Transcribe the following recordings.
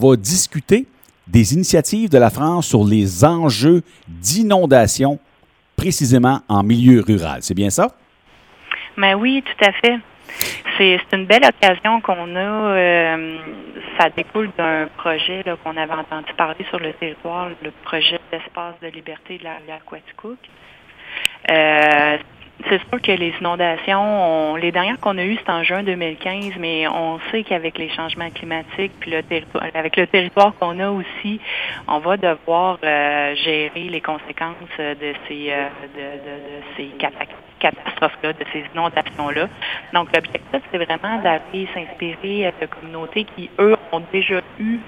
On va discuter des initiatives de la France sur les enjeux d'inondation, précisément en milieu rural. C'est bien ça? Ben oui, tout à fait. C'est une belle occasion qu'on a. Euh, ça découle d'un projet qu'on avait entendu parler sur le territoire, le projet d'espace de liberté de la rivière Quaticook. Euh, c'est sûr que les inondations, les dernières qu'on a eues, c'est en juin 2015, mais on sait qu'avec les changements climatiques, puis le avec le territoire qu'on a aussi, on va devoir euh, gérer les conséquences de ces, euh, de, ces catastrophes-là, de ces inondations-là. Donc, l'objectif, c'est vraiment d'aller s'inspirer de communautés qui, eux, ont déjà eu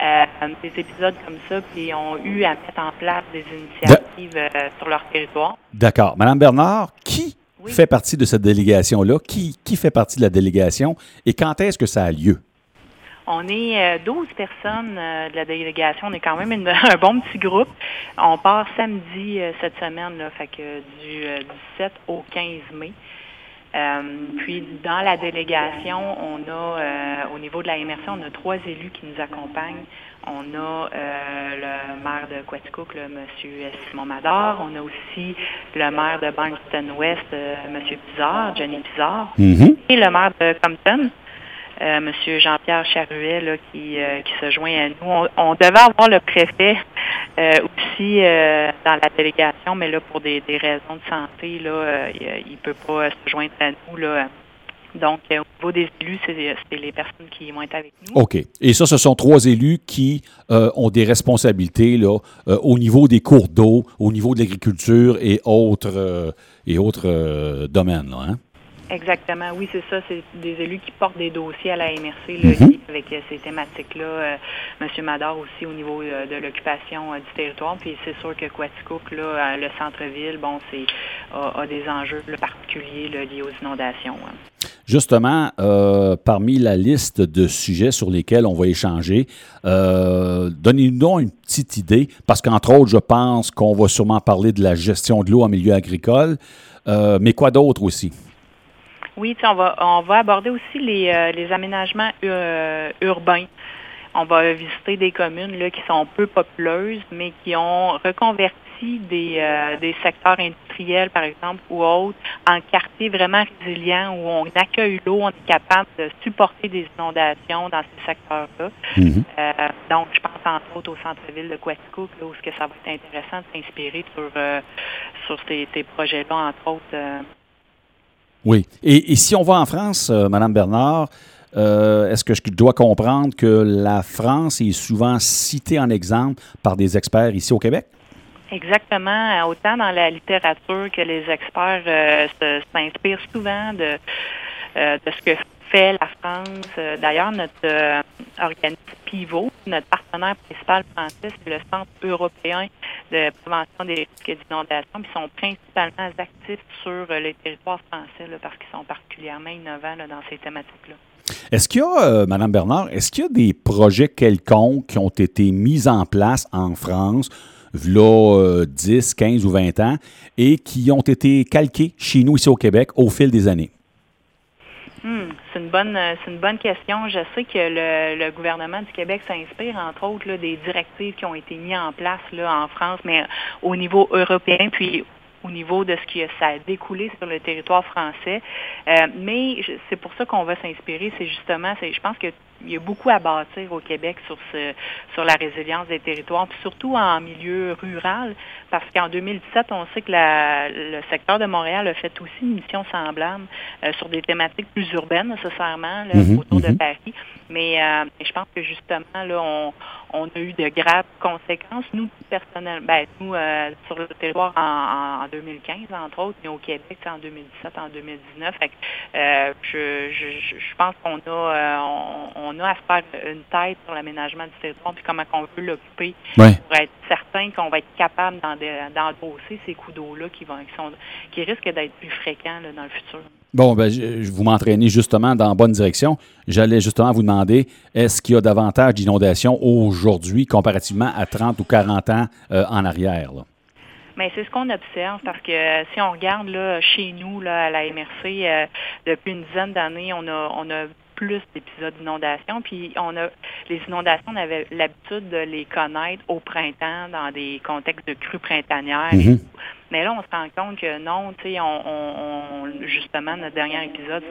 euh, des épisodes comme ça, puis ont eu à mettre en place des initiatives euh, sur leur territoire. D'accord. Madame Bernard, qui fait partie de cette délégation-là? Qui, qui fait partie de la délégation? Et quand est-ce que ça a lieu? On est 12 euh, personnes de la délégation. On est quand même un bon petit groupe. On part samedi cette semaine, là, fait que du 17 au 15 mai. Euh, puis dans la délégation, on a euh, au niveau de la immersion, on a trois élus qui nous accompagnent. On a euh, le maire de Quaticook, le monsieur Simon Mador. On a aussi le maire de Barnston West, monsieur Pizarre, Johnny Pizarre, mm-hmm. et le maire de Compton, euh, Monsieur Jean-Pierre Charuet qui, euh, qui se joint à nous. On, devait avoir le préfet euh, aussi dans la délégation, mais là, pour des, raisons de santé, là, il ne peut pas se joindre à nous. Là. Donc, au niveau des élus, c'est les personnes qui vont être avec nous. OK. Et ça, ce sont trois élus qui ont des responsabilités là, au niveau des cours d'eau, au niveau de l'agriculture et autres, et autres domaines. Là, hein? Exactement, oui, c'est ça. C'est des élus qui portent des dossiers à la MRC là, mhm. avec euh, ces thématiques-là. Euh, Monsieur Mador aussi au niveau euh, de l'occupation du territoire. Puis c'est sûr que Quaticook, là, le centre-ville, bon, c'est a, des enjeux particuliers liés aux inondations. Hein. Justement, parmi la liste de sujets sur lesquels on va échanger, donnez-nous une petite idée, parce qu'entre autres, je pense qu'on va sûrement parler de la gestion de l'eau en milieu agricole, mais quoi d'autre aussi? Oui, on va, on va aborder aussi les, euh, les aménagements euh, urbains. On va visiter des communes là, qui sont peu populeuses, mais qui ont reconverti des, euh, des secteurs industriels, par exemple, ou autres, en quartiers vraiment résilients où on accueille l'eau, on est capable de supporter des inondations dans ces secteurs-là. Mm-hmm. donc, je pense entre autres au centre-ville de Quaticook, là, où ce que ça va être intéressant de s'inspirer sur, sur ces, ces projets-là, entre autres. Oui. Et, si on va en France, euh, Madame Bernard, euh, est-ce que je dois comprendre que la France est souvent citée en exemple par des experts ici au Québec? Exactement. Autant dans la littérature que les experts euh, s'inspirent souvent de, de ce que fait la France. D'ailleurs, notre organisme pivot, notre partenaire principal français, c'est le Centre européen de prévention des risques d'inondation, Ils sont principalement actifs sur euh, les territoires français parce qu'ils sont particulièrement innovants dans ces thématiques-là. Est-ce qu'il y a, euh, Madame Bernard, est-ce qu'il y a des projets quelconques qui ont été mis en place en France, là, 10, 15 ou 20 ans, et qui ont été calqués chez nous ici au Québec au fil des années? Hmm, c'est une bonne euh, c'est une bonne question. Je sais que le, gouvernement du Québec s'inspire, entre autres, des directives qui ont été mises en place là, en France, mais au niveau européen, puis au niveau de ce qui a découlé sur le territoire français. Euh, mais c'est pour ça qu'on va s'inspirer. C'est justement, c'est, je pense que il y a beaucoup à bâtir au Québec sur ce, sur la résilience des territoires, puis surtout en milieu rural, parce qu'en 2017, on sait que la, le secteur de Montréal a fait aussi une mission semblable euh, sur des thématiques plus urbaines nécessairement mhm, autour de mhm. Paris. Mais euh, je pense que justement là, on, on a eu de graves conséquences. Nous, personnellement, ben, nous, euh, sur le territoire en, en, 2015, entre autres, mais au Québec, en 2017, en 2019. Fait euh, je, je, je, pense qu'on a, euh, on, a à se faire une tête sur l'aménagement du territoire puis comment on veut l'occuper pour être certain qu'on va être capable d'endosser ces coups d'eau-là qui, vont, qui, sont, qui risquent d'être plus fréquents là, dans le futur. Bon, ben, je, vous m'entraînez justement dans la bonne direction. J'allais justement vous demander, est-ce qu'il y a davantage d'inondations aujourd'hui comparativement à 30 ou 40 ans euh, en arrière? Mais c'est ce qu'on observe parce que euh, si on regarde là, chez nous là, à la MRC, euh, depuis une dizaine d'années, on a, on a plus d'épisodes d'inondation. Puis on a les inondations, on avait l'habitude de les connaître au printemps dans des contextes de crues printanières. Mhm. Mais là, on se rend compte que non, tu sais, on, on, justement, notre dernier épisode,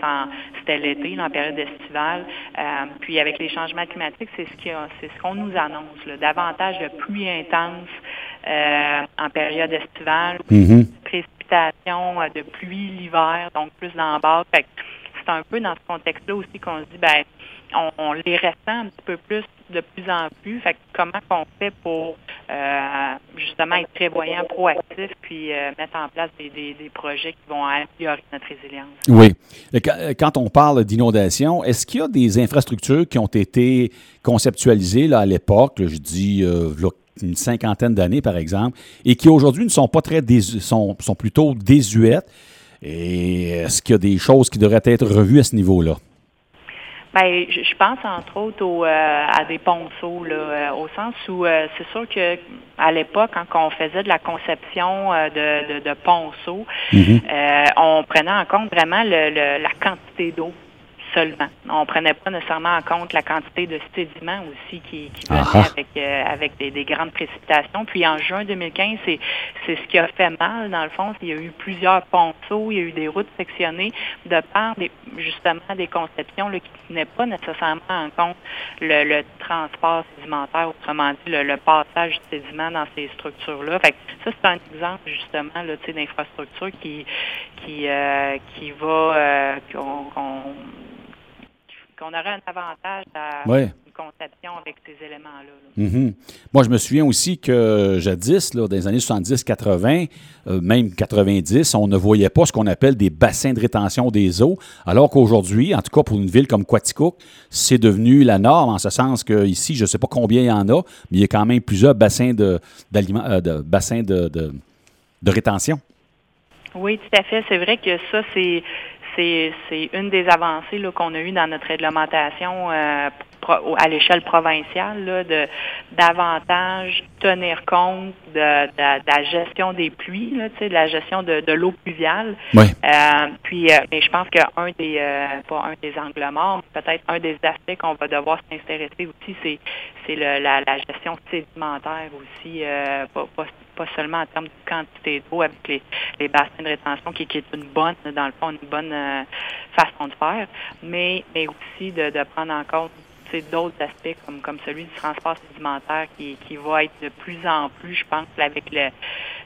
c'était l'été, dans la période estivale. Euh, puis avec les changements climatiques, c'est ce c'est ce qu'on nous annonce, là, davantage de pluie intense euh, en période estivale, précipitations euh, de pluie l'hiver, donc plus d'embarque. C'est un peu dans ce contexte-là aussi qu'on se dit, ben, on, les ressent un petit peu plus de plus en plus. Fait que comment qu'on fait pour euh, justement être prévoyant, proactif, puis euh, mettre en place des, projets qui vont améliorer notre résilience? Oui. Et quand- on parle d'inondation, est-ce qu'il y a des infrastructures qui ont été conceptualisées à l'époque, je dis euh, une cinquantaine d'années par exemple, et qui aujourd'hui ne sont pas très désu- sont, sont plutôt désuètes? Et est-ce qu'il y a des choses qui devraient être revues à ce niveau-là? Ben, je, pense entre autres au, euh, à des ponceaux, là, euh, au sens où euh, c'est sûr que à l'époque, quand on faisait de la conception euh, de, de, de ponceaux, Mhm. on prenait en compte vraiment le, le- la quantité d'eau seulement. On prenait pas nécessairement en compte la quantité de sédiments aussi qui, qui venait Ah ah. avec, euh, avec des, des grandes précipitations. Puis en juin 2015, c'est c'est ce qui a fait mal, dans le fond. Il y a eu plusieurs ponceaux, il y a eu des routes sectionnées de par des, justement des conceptions là, qui ne tenaient pas nécessairement en compte le, le transport sédimentaire, autrement dit, le, le passage du sédiment dans ces structures-là. Fait que ça, c'est un exemple justement là, tu sais, d'infrastructure qui qui euh, qui va euh, qu'on qu'on qu'on aurait un avantage à Ouais. une conception avec ces éléments-là. là. Mhm. Moi, je me souviens aussi que jadis, là, dans les années 70-80, euh, même 90, on ne voyait pas ce qu'on appelle des bassins de rétention des eaux, alors qu'aujourd'hui, en tout cas pour une ville comme Quaticook, c'est devenu la norme, en ce sens qu'ici, je ne sais pas combien il y en a, mais il y a quand même plusieurs bassins de, d'aliments- euh, de, bassins de, de- de rétention. Oui, tout à fait. C'est vrai que ça, c'est c'est une des avancées qu'on a eues dans notre réglementation euh, pro- à l'échelle provinciale, là, de davantage tenir compte de, de- de la gestion des pluies, là, de la gestion de, de l'eau pluviale. Oui. Euh, puis, euh, mais je pense qu'un des, pas un des angles morts, peut-être un des aspects qu'on va devoir s'intéresser aussi, c'est, la, la gestion sédimentaire aussi, pas, pas, pas seulement en termes de quantité d'eau avec les, les bassins de rétention, qui, est une bonne, dans le fond, une bonne euh, façon de faire, mais, mais aussi de, prendre en compte d'autres aspects comme, comme celui du transport sédimentaire qui, qui va être de plus en plus, je pense, avec le,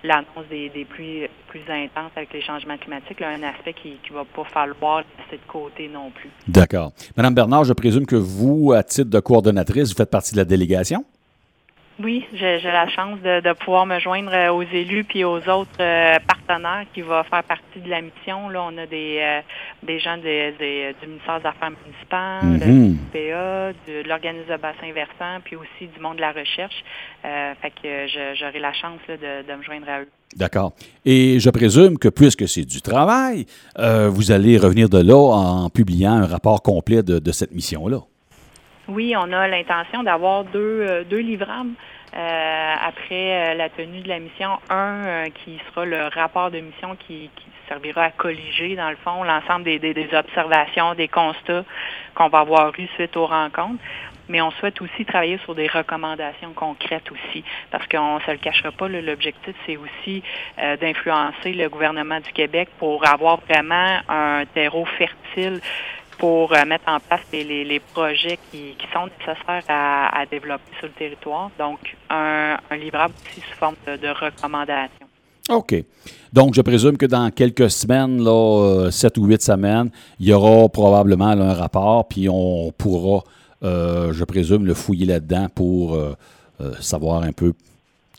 l'annonce des, pluies plus intenses avec les changements climatiques, un aspect qui ne va pas falloir laisser de côté non plus. D'accord. Madame Bernard, je présume que vous, à titre de coordonnatrice, vous faites partie de la délégation? Oui, j'ai la chance de, de pouvoir me joindre euh, aux élus puis aux autres euh, partenaires qui vont faire partie de la mission. Là, on a des, euh, des gens des- des- du ministère des Affaires municipales, du PA, de, de l'organisme de bassin versant, puis aussi du monde de la recherche. Euh, fait que j'aurai la chance là, de, de me joindre à eux. D'accord. Et je présume que puisque c'est du travail, vous allez revenir de là en publiant un rapport complet de, de cette mission-là. Oui, on a l'intention d'avoir deux, euh, deux livrables euh, après euh, la tenue de la mission. Un euh, qui sera le rapport de mission qui, qui servira à colliger, dans le fond, l'ensemble des, des, des observations, des constats qu'on va avoir eus suite aux rencontres. Mais on souhaite aussi travailler sur des recommandations concrètes aussi, parce qu'on ne se le cachera pas, l'objectif, c'est aussi d'influencer le gouvernement du Québec pour avoir vraiment un terreau fertile pour euh, mettre en place les, les, les projets qui, qui sont nécessaires à, à développer sur le territoire. Donc, un, un livrable aussi sous forme de, de recommandation. OK. Donc, je présume que dans quelques semaines, là, euh, sept ou huit semaines, il y aura probablement là, un rapport, puis on pourra, euh, je présume, le fouiller là-dedans pour euh, euh, savoir un peu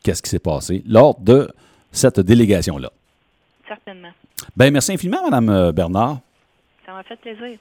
qu'est-ce qui s'est passé lors de cette délégation-là. Certainement. Bien, merci infiniment, Mme Bernard. Ça m'a fait plaisir.